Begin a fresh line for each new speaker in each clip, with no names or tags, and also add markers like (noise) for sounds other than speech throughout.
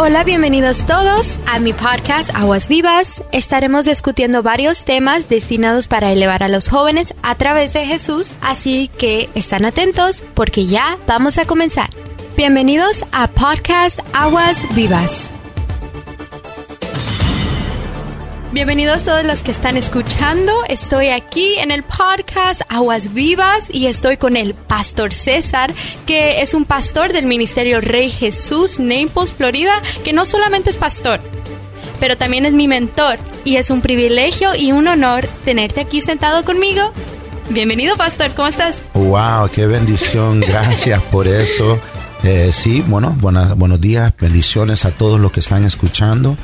Hola, bienvenidos todos a mi podcast Aguas Vivas. Estaremos discutiendo varios temas destinados para elevar a los jóvenes a través de Jesús, así que están atentos porque ya vamos a comenzar. Bienvenidos a Podcast Aguas Vivas. Bienvenidos todos los que están escuchando. Estoy aquí en el podcast Aguas Vivas y estoy con el pastor César, que es un pastor del Ministerio Rey Jesús, Naples, Florida, que no solamente es pastor, pero también es mi mentor y es un privilegio y un honor tenerte aquí sentado conmigo. Bienvenido, pastor, ¿cómo estás?
Wow, qué bendición, (laughs) gracias por eso. Eh, sí, bueno, buenos días, bendiciones a todos los que están escuchando.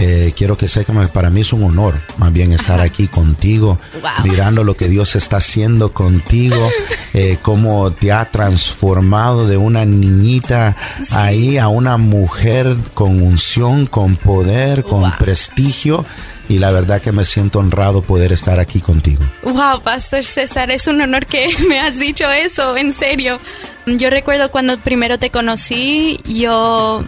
Eh, quiero que sepan que para mí es un honor más bien estar aquí contigo, mirando lo que Dios está haciendo contigo, (laughs) eh, cómo te ha transformado de una niñita ahí a una mujer con unción, con poder, con prestigio. Y la verdad que me siento honrado poder estar aquí contigo.
Wow, Pastor César, es un honor que (laughs) me has dicho eso, en serio. Yo recuerdo cuando primero te conocí, yo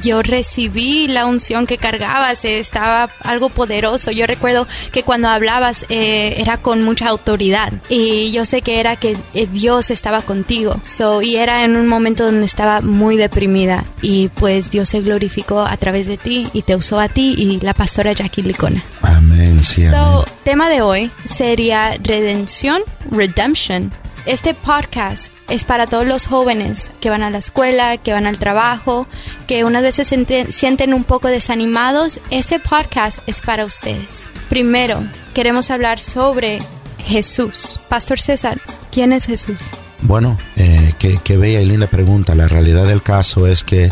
yo recibí la unción que cargabas, eh, estaba algo poderoso. Yo recuerdo que cuando hablabas eh, era con mucha autoridad y yo sé que era que eh, Dios estaba contigo. So, y era en un momento donde estaba muy deprimida y pues Dios se glorificó a través de ti y te usó a ti y la pastora Jackie Licona.
Amén, sí.
So, tema de hoy sería redención, redemption. Este podcast es para todos los jóvenes que van a la escuela, que van al trabajo, que unas veces se sienten un poco desanimados. Este podcast es para ustedes. Primero, queremos hablar sobre Jesús. Pastor César, ¿quién es Jesús?
Bueno, eh, qué, bella y linda pregunta. La realidad del caso es que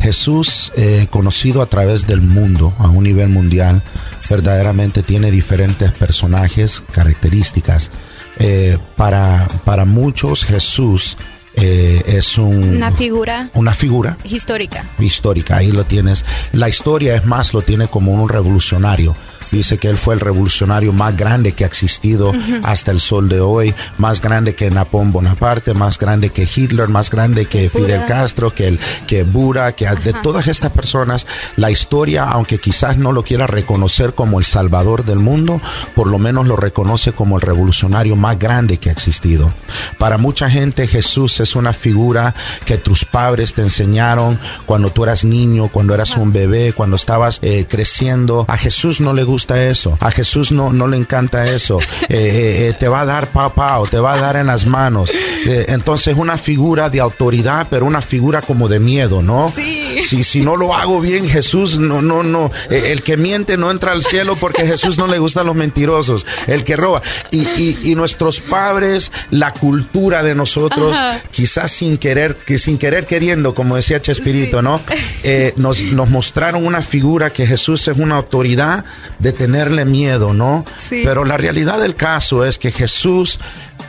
Jesús, eh, conocido a través del mundo, a un nivel mundial, verdaderamente tiene diferentes personajes, características. Eh, para, para muchos Jesús eh, es un,
una figura.
Una figura.
Histórica.
Histórica, ahí lo tienes. La historia es más, lo tiene como un revolucionario. Dice que él fue el revolucionario más grande que ha existido hasta el sol de hoy, más grande que Napoleón Bonaparte, más grande que Hitler, más grande que Fidel Castro, que el que Bura, que de todas estas personas, la historia, aunque quizás no lo quiera reconocer como el salvador del mundo, por lo menos lo reconoce como el revolucionario más grande que ha existido. Para mucha gente Jesús es una figura que tus padres te enseñaron cuando tú eras niño, cuando eras un bebé, cuando estabas eh, creciendo. A Jesús no le gusta eso. A Jesús no, no le encanta eso. Eh, eh, eh, te va a dar papá o te va a dar en las manos. entonces una figura de autoridad, pero una figura como de miedo, ¿no? Si, si no lo hago bien, Jesús, no, no, no. el que miente no entra al cielo porque a Jesús no le gustan los mentirosos. El que roba. Y, y, nuestros padres, la cultura de nosotros, quizás sin querer, que sin querer queriendo, como decía Chespirito, ¿no? nos, nos mostraron una figura que Jesús es una autoridad, de tenerle miedo, ¿no? Pero la realidad del caso es que Jesús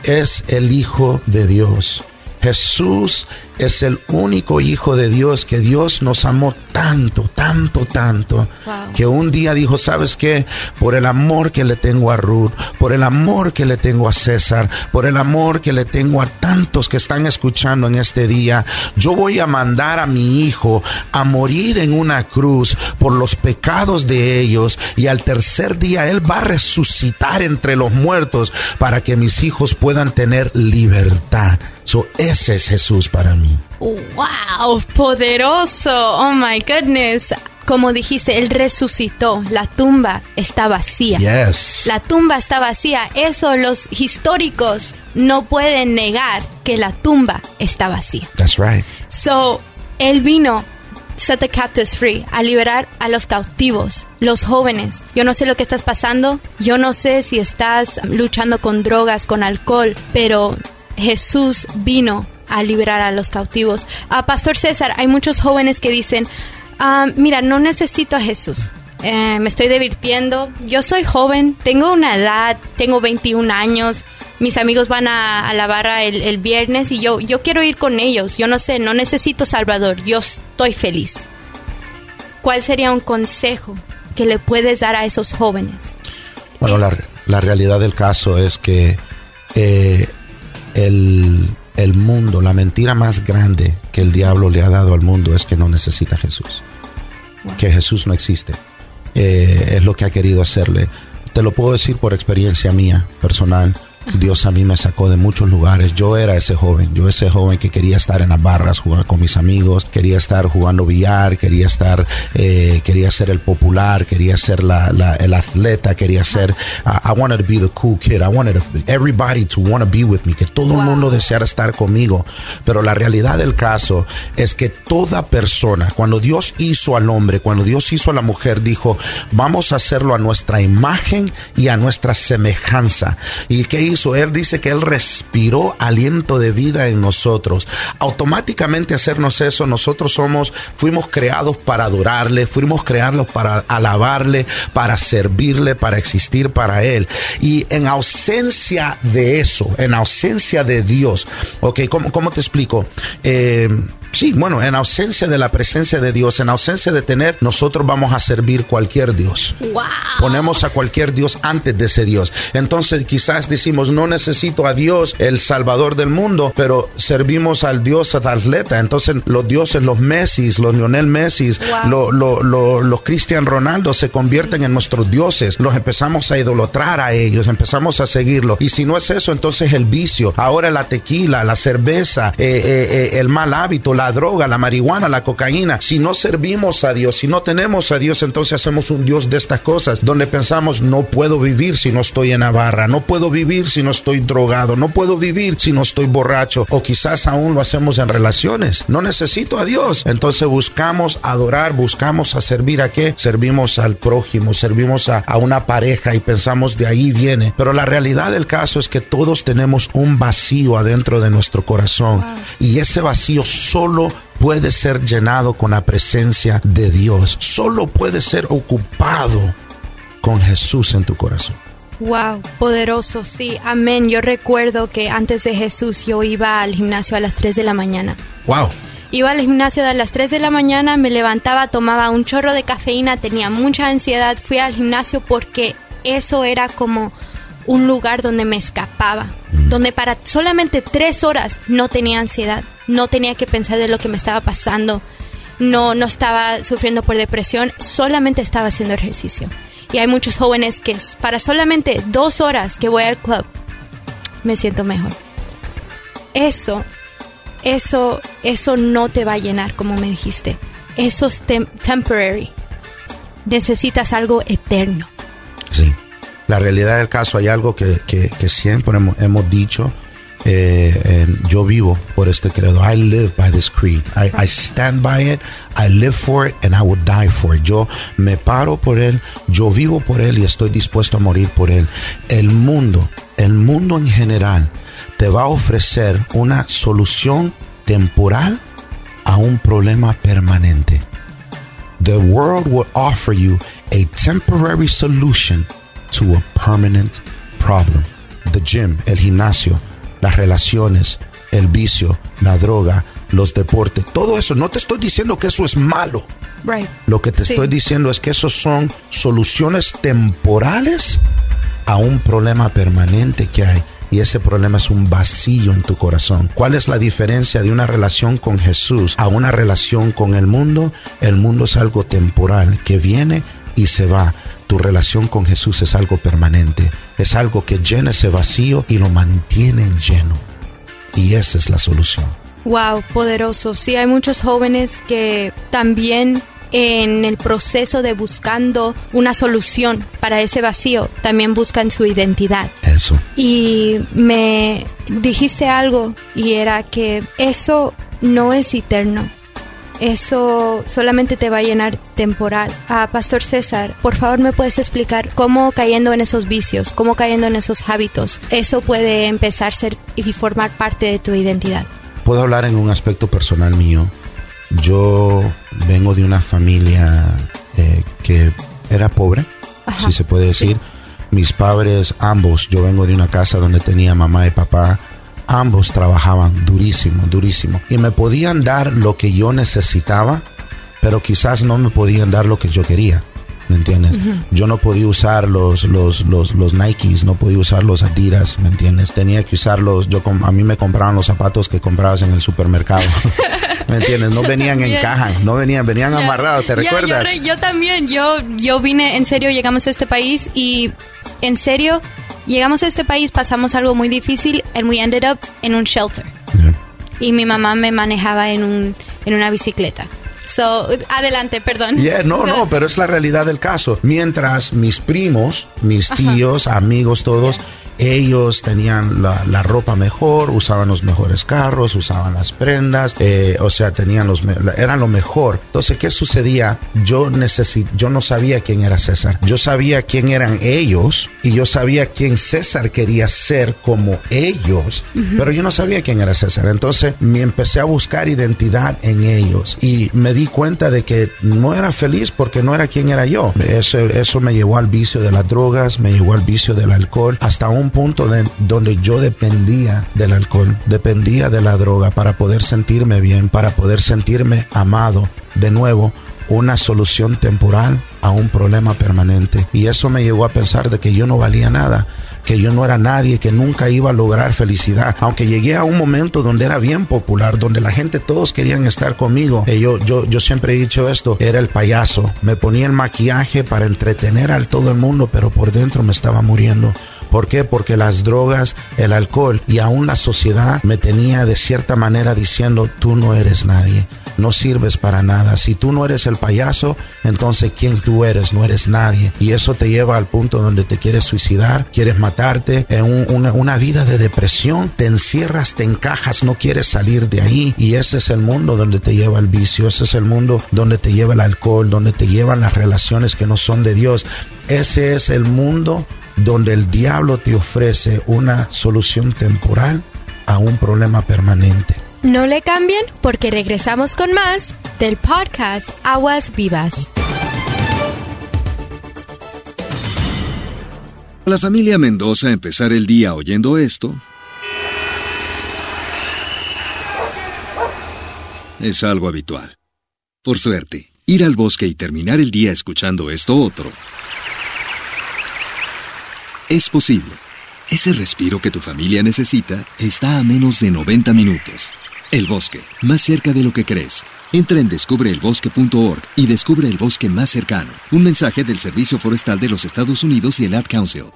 es el Hijo de Dios. Jesús es el único hijo de Dios que Dios nos amó tanto, tanto, tanto, que un día dijo, ¿sabes qué? Por el amor que le tengo a Ruth, por el amor que le tengo a César, por el amor que le tengo a tantos que están escuchando en este día, yo voy a mandar a mi hijo a morir en una cruz por los pecados de ellos y al tercer día él va a resucitar entre los muertos para que mis hijos puedan tener libertad. So, ese es Jesús para mí.
¡Wow! Poderoso. Oh my goodness. Como dijiste, Él resucitó. La tumba está vacía.
Yes.
La tumba está vacía. Eso los históricos no pueden negar que la tumba está vacía.
That's right.
So, Él vino set the captives free, a liberar a los cautivos, los jóvenes. Yo no sé lo que estás pasando, yo no sé si estás luchando con drogas, con alcohol, pero Jesús vino a liberar a los cautivos. a Pastor César, hay muchos jóvenes que dicen, ah, mira, no necesito a Jesús. Eh, me estoy divirtiendo. Yo soy joven, tengo una edad, tengo 21 años. Mis amigos van a, la barra el, el, viernes y yo, yo quiero ir con ellos. Yo no sé, no necesito Salvador. Yo estoy feliz. ¿Cuál sería un consejo que le puedes dar a esos jóvenes?
Bueno, la, la realidad del caso es que eh, el, el mundo, la mentira más grande que el diablo le ha dado al mundo es que no necesita a Jesús. que Jesús no existe. Eh, es lo que ha querido hacerle. Te lo puedo decir por experiencia mía, personal. Dios a mí me sacó de muchos lugares. Yo era ese joven, yo ese joven que quería estar en las barras, jugar con mis amigos, quería estar jugando billar, quería estar, eh, quería ser el popular, quería ser la, la, el atleta, quería ser, I wanted to be the cool kid, I wanted everybody to want to be with me, que todo el mundo deseara estar conmigo. Pero la realidad del caso es que toda persona, cuando Dios hizo al hombre, cuando Dios hizo a la mujer, dijo, vamos a hacerlo a nuestra imagen y a nuestra semejanza. ¿Y qué él dice que Él respiró aliento de vida en nosotros. Automáticamente hacernos eso, nosotros somos, fuimos creados para adorarle, fuimos creados para alabarle, para servirle, para existir para Él. Y en ausencia de eso, en ausencia de Dios, ok, ¿cómo, cómo te explico? Eh, Sí, bueno, en ausencia de la presencia de Dios, en ausencia de tener, nosotros vamos a servir cualquier Dios. Ponemos a cualquier Dios antes de ese Dios. Entonces quizás decimos, no necesito a Dios, el Salvador del mundo, pero servimos al Dios atleta. Entonces los dioses, los Messi, los Lionel Messi, los Cristian Ronaldo se convierten en nuestros dioses. Los empezamos a idolatrar a ellos, empezamos a seguirlos. Y si no es eso, entonces el vicio, ahora la tequila, la cerveza, eh, eh, eh, el mal hábito, la droga, la marihuana, la cocaína. Si no servimos a Dios, si no tenemos a Dios, entonces hacemos un Dios de estas cosas, donde pensamos, no puedo vivir si no estoy en Navarra, no puedo vivir si no estoy drogado, no puedo vivir si no estoy borracho, o quizás aún lo hacemos en relaciones. No necesito a Dios. Entonces buscamos adorar, buscamos a servir a qué? Servimos al prójimo, servimos a, una pareja y pensamos de ahí viene. Pero la realidad del caso es que todos tenemos un vacío adentro de nuestro corazón y ese vacío solo solo puede ser llenado con la presencia de Dios. Solo puede ser ocupado con Jesús en tu corazón.
Wow, poderoso, sí, amén. Yo recuerdo que antes de Jesús yo iba al gimnasio a las 3 de la mañana.
Wow.
Iba al gimnasio a las 3 de la mañana, me levantaba, tomaba un chorro de cafeína, tenía mucha ansiedad, fui al gimnasio porque eso era como un lugar donde me escapaba. Donde para solamente tres horas no tenía ansiedad, no tenía que pensar de lo que me estaba pasando, no, no estaba sufriendo por depresión, solamente estaba haciendo ejercicio. Y hay muchos jóvenes que para solamente dos horas que voy al club, me siento mejor. Eso, eso, eso no te va a llenar, como me dijiste. Eso es temporary. Necesitas algo eterno.
Sí. La realidad del caso, hay algo que, siempre hemos, dicho. Eh, yo vivo por este credo. I live by this creed. I, stand by it. I live for it and I would die for it. Yo me paro por él. Yo vivo por él y estoy dispuesto a morir por él. El mundo, el mundo en general, te va a ofrecer una solución temporal a un problema permanente. The world will offer you a temporary solution to a permanent problem. The gym, el gimnasio, las relaciones, el vicio, la droga, los deportes, todo eso. No te estoy diciendo que eso es malo.
Right.
Lo que te estoy diciendo es que esos son soluciones temporales a un problema permanente que hay. Y ese problema es un vacío en tu corazón. ¿Cuál es la diferencia de una relación con Jesús a una relación con el mundo? El mundo es algo temporal que viene y se va tu relación con Jesús es algo permanente, es algo que llena ese vacío y lo mantiene lleno. Y esa es la solución.
Wow, poderoso. Sí, hay muchos jóvenes que también en el proceso de buscando una solución para ese vacío, también buscan su identidad.
Eso.
Y me dijiste algo y era que eso no es eterno eso solamente te va a llenar temporal. Ah, Pastor César, por favor me puedes explicar cómo cayendo en esos vicios, cómo cayendo en esos hábitos, eso puede empezar a ser y formar parte de tu identidad.
Puedo hablar en un aspecto personal mío. Yo vengo de una familia eh, que era pobre, si se puede decir. Mis padres, ambos, yo vengo de una casa donde tenía mamá y papá ambos trabajaban durísimo, durísimo. Y me podían dar lo que yo necesitaba, pero quizás no me podían dar lo que yo quería. ¿Me entiendes? Yo no podía usar los, los, los, los Nikes, no podía usar los Adidas, ¿me entiendes? Tenía que usarlos, yo a mí me compraban los zapatos que comprabas en el supermercado. (laughs) ¿Me entiendes? No venían en caja, no venían, venían amarrados, ¿te recuerdas?
Yo, también, yo, yo vine, en serio, llegamos a este país y en serio, llegamos a este país, pasamos algo muy difícil and we ended up en un shelter. Y mi mamá me manejaba en, un, en una bicicleta. So, adelante, perdón.
no, no, (laughs) pero es la realidad del caso. Mientras mis primos, mis tíos, amigos, todos ellos tenían la, ropa mejor, usaban los mejores carros, usaban las prendas, eh, o sea, tenían los, eran lo mejor. Entonces, ¿qué sucedía? Yo necesit, yo no sabía quién era César. Yo sabía quién eran ellos y yo sabía quién César quería ser como ellos, pero yo no sabía quién era César. Entonces, me empecé a buscar identidad en ellos y me di cuenta de que no era feliz porque no era quien era yo. Eso, eso me llevó al vicio de las drogas, me llevó al vicio del alcohol, hasta un punto de, donde yo dependía del alcohol, dependía de la droga para poder sentirme bien, para poder sentirme amado. De nuevo, una solución temporal a un problema permanente. Y eso me llevó a pensar de que yo no valía nada, que yo no era nadie, que nunca iba a lograr felicidad. Aunque llegué a un momento donde era bien popular, donde la gente todos querían estar conmigo. Y yo, yo, yo siempre he dicho esto, era el payaso. Me ponía el maquillaje para entretener al todo el mundo, pero por dentro me estaba muriendo. ¿Por qué? Porque las drogas, el alcohol y aún la sociedad me tenía de cierta manera diciendo, tú no eres nadie, no sirves para nada. Si tú no eres el payaso, entonces ¿quién tú eres? No eres nadie. Y eso te lleva al punto donde te quieres suicidar, quieres matarte, en una, una vida de depresión, te encierras, te encajas, no quieres salir de ahí. Y ese es el mundo donde te lleva el vicio, ese es el mundo donde te lleva el alcohol, donde te llevan las relaciones que no son de Dios. Ese es el mundo donde el diablo te ofrece una solución temporal a un problema permanente.
No le cambien porque regresamos con más del podcast Aguas Vivas.
La familia Mendoza empezar el día oyendo esto es algo habitual. Por suerte, ir al bosque y terminar el día escuchando esto otro es posible. Ese respiro que tu familia necesita está a menos de 90 minutos. El bosque, más cerca de lo que crees. Entra en descubreelbosque.org y descubre el bosque más cercano. Un mensaje del Servicio Forestal de los Estados Unidos y el Ad Council.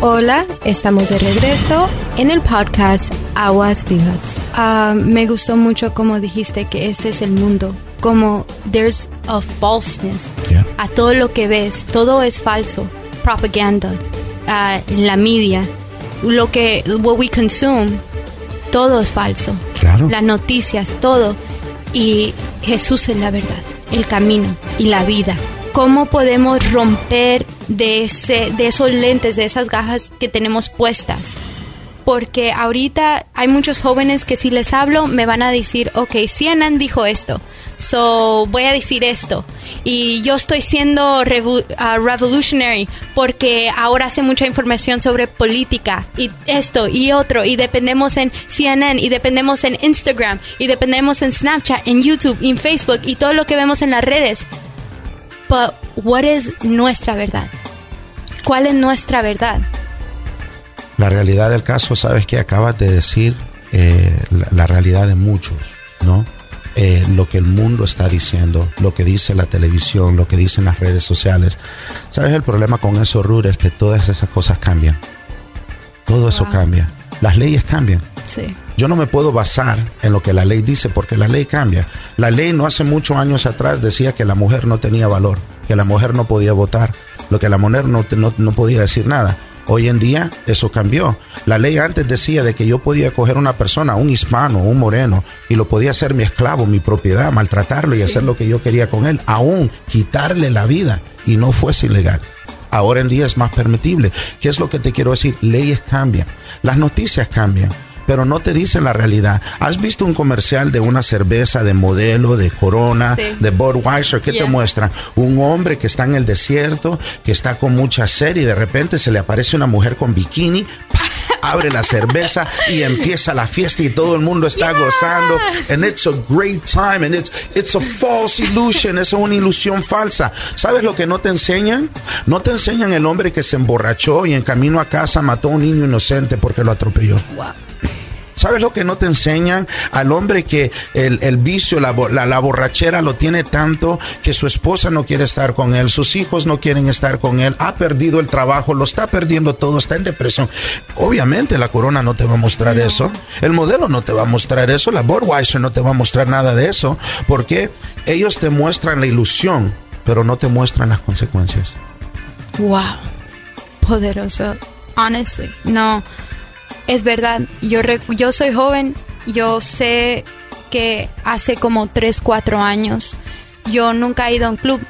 Hola, estamos de regreso en el podcast Aguas Vivas. Ah, me gustó mucho como dijiste que ese es el mundo, como there's a falseness a todo lo que ves, todo es falso, propaganda, uh, la media, lo que what we consume, todo es falso, las noticias, todo. Y Jesús es la verdad, el camino y la vida. ¿Cómo podemos romper de, ese, de esos lentes, de esas gafas que tenemos puestas? Porque ahorita hay muchos jóvenes que si les hablo me van a decir, ok, CNN dijo esto, so voy a decir esto. Y yo estoy siendo uh, revolutionary porque ahora sé mucha información sobre política y esto y otro. Y dependemos en CNN y dependemos en Instagram y dependemos en Snapchat, en YouTube, en Facebook y todo lo que vemos en las redes. But what is nuestra verdad? ¿Cuál es nuestra verdad?
La realidad del caso, sabes que acabas de decir eh, la, realidad de muchos, ¿no? Eh, lo que el mundo está diciendo, lo que dice la televisión, lo que dicen las redes sociales. ¿Sabes el problema con eso, Rur? Es que todas esas cosas cambian. Todo eso cambia. Las leyes cambian.
Sí.
Yo no me puedo basar en lo que la ley dice porque la ley cambia. La ley no hace muchos años atrás decía que la mujer no tenía valor, que la mujer no podía votar, lo que la mujer no, no, podía decir nada. Hoy en día eso cambió. La ley antes decía de que yo podía coger una persona, un hispano, un moreno, y lo podía hacer mi esclavo, mi propiedad, maltratarlo y hacer lo que yo quería con él, aún quitarle la vida y no fuese ilegal. Ahora en día es más permitible. ¿Qué es lo que te quiero decir? Leyes cambian, las noticias cambian pero no te dicen la realidad. ¿Has visto un comercial de una cerveza de modelo, de Corona, de Budweiser? ¿Qué te muestran? Un hombre que está en el desierto, que está con mucha sed y de repente se le aparece una mujer con bikini, abre la cerveza y empieza la fiesta y todo el mundo está gozando. And it's a great time and it's, it's a false illusion, es una ilusión falsa. ¿Sabes lo que no te enseñan? No te enseñan el hombre que se emborrachó y en camino a casa mató a un niño inocente porque lo atropelló. ¿Sabes lo que no te enseñan? Al hombre que el, vicio, la, la, borrachera lo tiene tanto que su esposa no quiere estar con él, sus hijos no quieren estar con él, ha perdido el trabajo, lo está perdiendo todo, está en depresión. Obviamente la corona no te va a mostrar eso, el modelo no te va a mostrar eso, la Budweiser no te va a mostrar nada de eso, porque ellos te muestran la ilusión, pero no te muestran las consecuencias.
Wow, poderoso. Honestly, no es verdad, yo, yo soy joven, yo sé que hace como 3, 4 años yo nunca he ido a un club.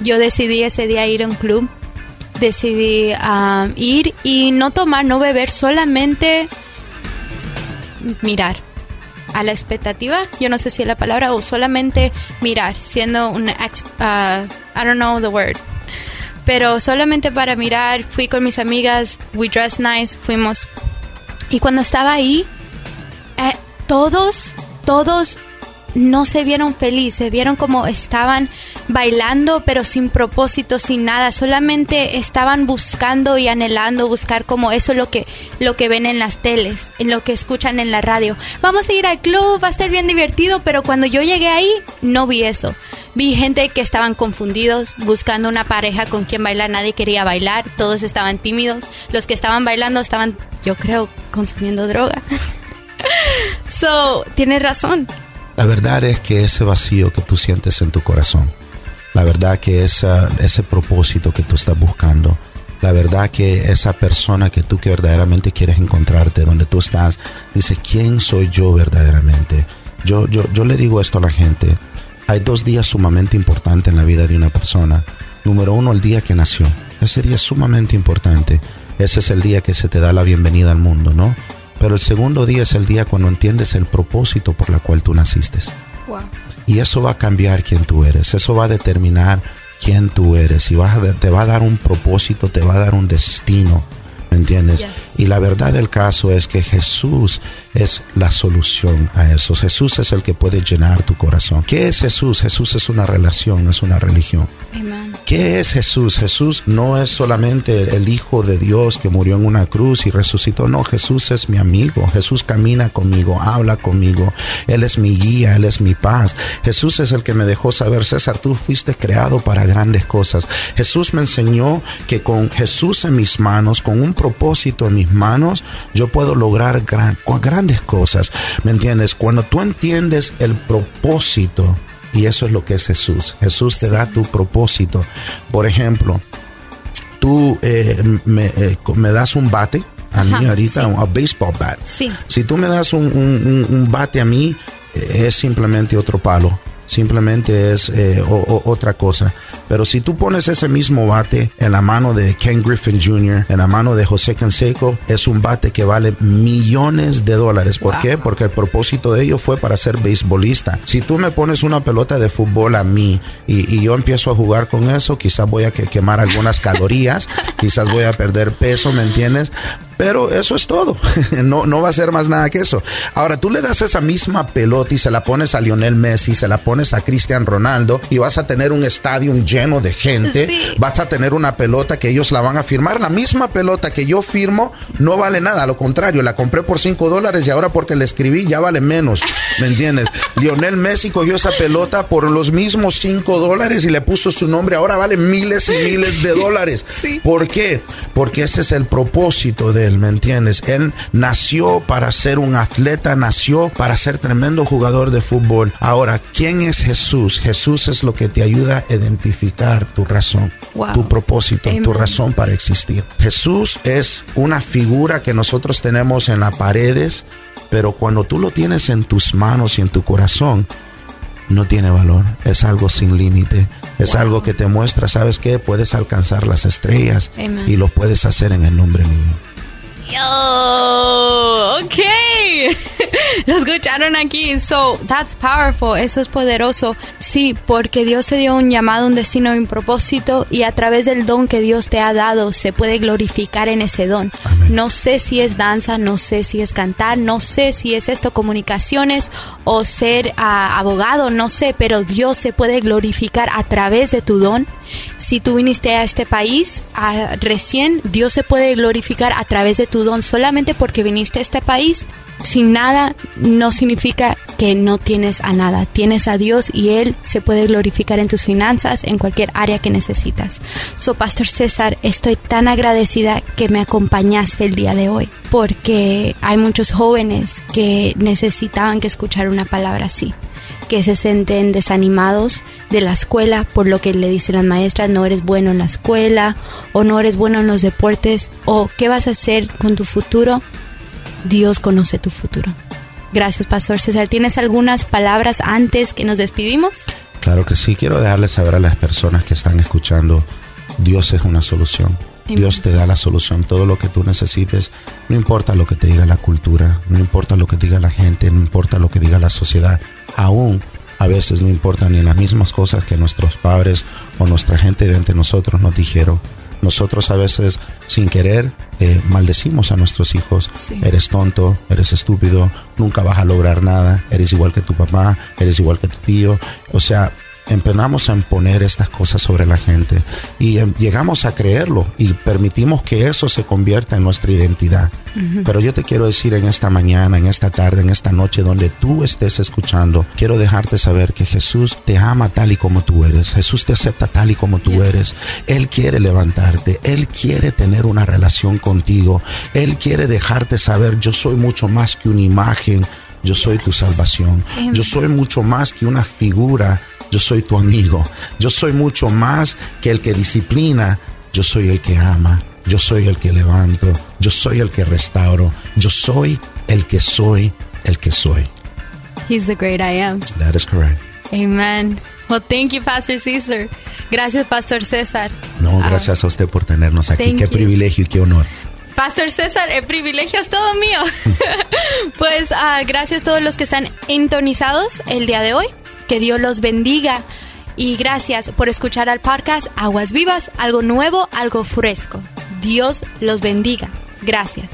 Yo decidí ese día ir a un club. Decidí ah, ir y no tomar, no beber, solamente mirar a la expectativa, yo no sé si es la palabra, o solamente mirar, siendo un, uh, I don't know the word, pero solamente para mirar, fui con mis amigas, we dress nice, fuimos y cuando estaba ahí, eh, todos, todos no se vieron felices, vieron como estaban bailando pero sin propósito, sin nada, solamente estaban buscando y anhelando buscar como eso lo que lo que ven en las teles, en lo que escuchan en la radio. Vamos a ir al club, va a estar bien divertido, pero cuando yo llegué ahí no vi eso. Vi gente que estaban confundidos, buscando una pareja con quien bailar, nadie quería bailar, todos estaban tímidos, los que estaban bailando estaban, yo creo, consumiendo droga. (laughs) so, tienes razón.
La verdad es que ese vacío que tú sientes en tu corazón, la verdad que ese propósito que tú estás buscando, la verdad que esa persona que tú que verdaderamente quieres encontrarte donde tú estás, dice, ¿quién soy yo verdaderamente? Yo, yo, yo le digo esto a la gente, hay dos días sumamente importantes en la vida de una persona. Número uno, el día que nació. Ese día es sumamente importante. Ese es el día que se te da la bienvenida al mundo, ¿no? Pero el segundo día es el día cuando entiendes el propósito por la cual tú naciste. Y eso va a cambiar quién tú eres. Eso va a determinar quién tú eres. Y te va a dar un propósito, te va a dar un destino. ¿Me entiendes? Y la verdad del caso es que Jesús es la solución a eso. Jesús es el que puede llenar tu corazón. ¿Qué es Jesús? Jesús es una relación, no es una religión. ¿Qué es Jesús? Jesús no es solamente el Hijo de Dios que murió en una cruz y resucitó. No, Jesús es mi amigo. Jesús camina conmigo, habla conmigo. Él es mi guía, Él es mi paz. Jesús es el que me dejó saber, César, tú fuiste creado para grandes cosas. Jesús me enseñó que con Jesús en mis manos, con un propósito en mis manos, yo puedo lograr grandes cosas. ¿Me entiendes? Cuando tú entiendes el propósito, y eso es lo que es Jesús. Jesús te da tu propósito. Por ejemplo, tú eh, eh, me, das un bate a mí ahorita, un baseball bat. Si tú me das un bate a mí, eh, es simplemente otro palo simplemente es eh, otra cosa. Pero si tú pones ese mismo bate en la mano de Ken Griffin Jr., en la mano de José Canseco, es un bate que vale millones de dólares. ¿Por qué? Porque el propósito de ello fue para ser beisbolista. Si tú me pones una pelota de fútbol a mí y, yo empiezo a jugar con eso, quizás voy a quemar algunas (laughs) calorías, quizás voy a perder peso, ¿me entiendes? Pero eso es todo. (laughs) No, no va a ser más nada que eso. Ahora, tú le das esa misma pelota y se la pones a Lionel Messi, se la pones a Cristian Ronaldo y vas a tener un estadio lleno de gente. Vas a tener una pelota que ellos la van a firmar. La misma pelota que yo firmo no vale nada. A lo contrario, la compré por 5 dólares y ahora porque la escribí ya vale menos. ¿Me entiendes? (laughs) Lionel Messi cogió esa pelota por los mismos 5 dólares y le puso su nombre. Ahora vale miles y miles de dólares. (laughs) ¿Por qué? Porque ese es el propósito de ¿me entiendes? Él nació para ser un atleta, nació para ser tremendo jugador de fútbol. Ahora, ¿quién es Jesús? Jesús es lo que te ayuda a identificar tu razón, tu propósito, tu razón para existir. Jesús es una figura que nosotros tenemos en las paredes, pero cuando tú lo tienes en tus manos y en tu corazón, no tiene valor, es algo sin límite, es algo que te muestra, ¿sabes qué? Puedes alcanzar las estrellas y lo puedes hacer en el nombre mío.
Yo, ok. (laughs) Lo escucharon aquí. So, that's powerful. Eso es poderoso. Sí, porque Dios te dio un llamado, un destino y un propósito. Y a través del don que Dios te ha dado, se puede glorificar en ese don. No sé si es danza, no sé si es cantar, no sé si es esto, comunicaciones o ser ah, abogado, no sé. Pero Dios se puede glorificar a través de tu don Si tú viniste a este país a, recién, Dios se puede glorificar a través de tu don solamente porque viniste a este país. Sin nada no significa que no tienes a nada. Tienes a Dios y Él se puede glorificar en tus finanzas, en cualquier área que necesitas. So, Pastor César, estoy tan agradecida que me acompañaste el día de hoy porque hay muchos jóvenes que necesitaban que escuchar una palabra así que se sienten desanimados de la escuela por lo que le dicen las maestras, no eres bueno en la escuela o no eres bueno en los deportes o qué vas a hacer con tu futuro. Dios conoce tu futuro. Gracias, Pastor César. ¿Tienes algunas palabras antes que nos despidimos?
Claro que sí. Quiero dejarles saber a las personas que están escuchando, Dios es una solución. Dios te da la solución, todo lo que tú necesites, no importa lo que te diga la cultura, no importa lo que diga la gente, no importa lo que diga la sociedad, aún a veces no importa ni las mismas cosas que nuestros padres o nuestra gente de entre nosotros nos dijeron. Nosotros a veces sin querer eh, maldecimos a nuestros hijos. Eres tonto, eres estúpido, nunca vas a lograr nada, eres igual que tu papá, eres igual que tu tío. O sea, empezamos a imponer estas cosas sobre la gente y em, llegamos a creerlo y permitimos que eso se convierta en nuestra identidad. Pero yo te quiero decir en esta mañana, en esta tarde, en esta noche donde tú estés escuchando, quiero dejarte saber que Jesús te ama tal y como tú eres. Jesús te acepta tal y como tú eres. Él quiere levantarte. Él quiere tener una relación contigo. Él quiere dejarte saber, yo soy mucho más que una imagen. Yo soy tu salvación. Yo soy mucho más que una figura yo soy tu amigo. Yo soy mucho más que el que disciplina. Yo soy el que ama. Yo soy el que levanto. Yo soy el que restauro. Yo soy el que soy el que soy.
He's the great I am.
That is correct.
Amen. Well, thank you, Pastor César. Gracias, Pastor César.
No, ah. gracias a usted por tenernos aquí. Qué privilegio y qué honor.
Pastor César, el privilegio es todo mío. (laughs) (laughs) pues uh, gracias a todos los que están intonizados el día de hoy. Que Dios los bendiga. Y gracias por escuchar al podcast Aguas Vivas, algo nuevo, algo fresco. Dios los bendiga. Gracias.